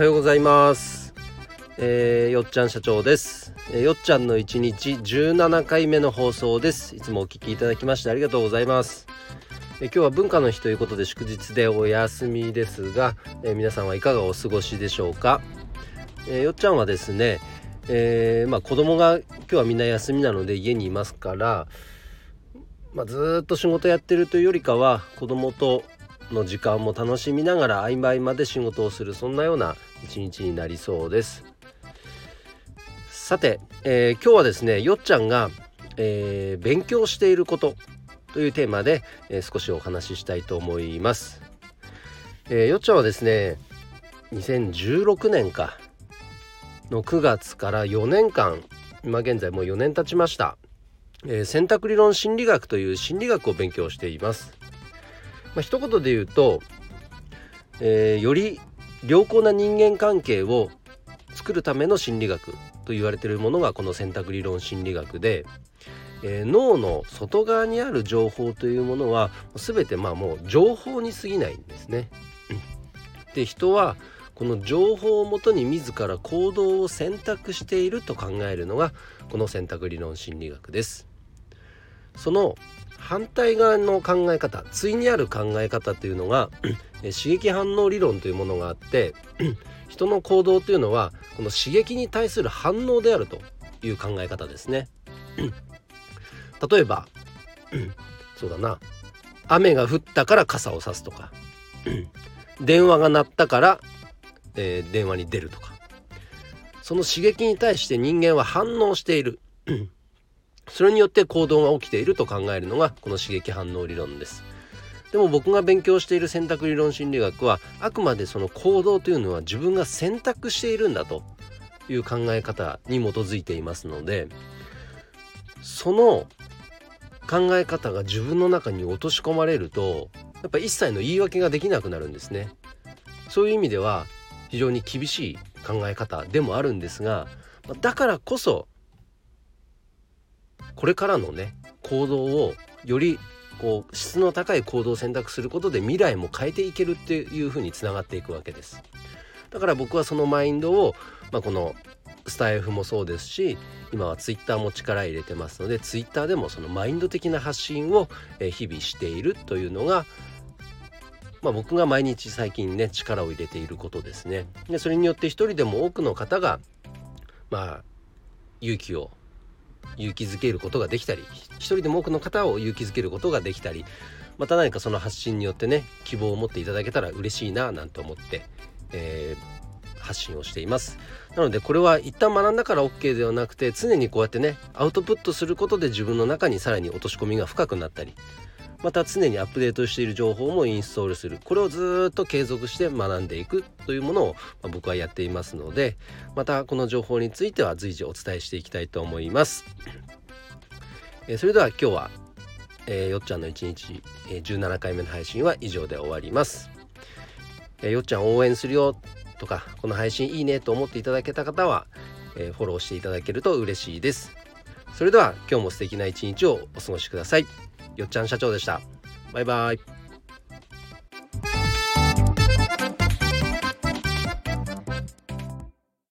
はようございます、えーよっちゃん社長です、えーよっちゃんの一日17回目の放送です。いつもお聞きいただきましてありがとうございます、えー今日は文化の日ということで祝日でお休みですが、えー皆さんはいかがお過ごしでしょうか、えーよっちゃんはですね、えーまあ子供が今日はみんな休みなので家にいますからまあ、ずっと仕事やってるというよりかは子供との時間も楽しみながら合間合間で仕事をするそんなような一日になりそうです。さて、えー今日はですねよっちゃんが、えー勉強していることというテーマで、えー少しお話ししたいと思います、えーよっちゃんはですね2016年かの9月から4年間今現在もう4年経ちました。えー選択理論心理学という心理学を勉強しています。まあ、一言で言うと、えーより良好な人間関係を作るための心理学と言われているものがこの選択理論心理学で、えー脳の外側にある情報というものは全てまあもう情報に過ぎないんですね。で人はこの情報をもとに自ら行動を選択していると考えるのがこの選択理論心理学です。その反対側の考え方対にある考え方というのが刺激反応理論というものがあって 人の行動というのはこの刺激に対する反応であるという考え方ですね。例えば そうだな。雨が降ったから傘を差すとか。電話が鳴ったから、えー電話に出るとか。その刺激に対して人間は反応している。それによって行動が起きていると考えるのがこの刺激反応理論です。でも僕が勉強している選択理論心理学はあくまでその行動というのは自分が選択しているんだと。いう考え方に基づいていますのでその考え方が自分の中に落とし込まれるとやっぱ一切の言い訳ができなくなるんですね。そういう意味では非常に厳しい考え方でもあるんですがだからこそこれからのね行動をよりこう質の高い行動を選択することで未来も変えていけるっていうふうにつながっていくわけですだから僕はそのマインドを、まあ、このスタイフもそうですし今はツイッターも力入れてますのでツイッターでもそのマインド的な発信をえ日々しているというのがまあ、僕が毎日最近ね力を入れていることですね。でそれによって一人でも多くの方がまあ勇気を勇気づけることができたり一人でも多くの方を勇気づけることができたりまた何かその発信によってね希望を持っていただけたら嬉しいななんて思って、えー発信をしています。なのでこれは一旦学んだから OK ではなくて常にこうやってねアウトプットすることで自分の中にさらに落とし込みが深くなったりまた常にアップデートしている情報もインストールする。これをずっと継続して学んでいくというものを、僕はやっていますのでまたこの情報については随時お伝えしていきたいと思います、えそれでは今日は、えーよっちゃんの一日、えー17回目の配信は以上で終わります、えーよっちゃん応援するよとかこの配信いいねと思っていただけた方は、えフォローしていただけると嬉しいです。それでは今日も素敵な一日をお過ごしください。よっちゃん社長でした。バイバイ。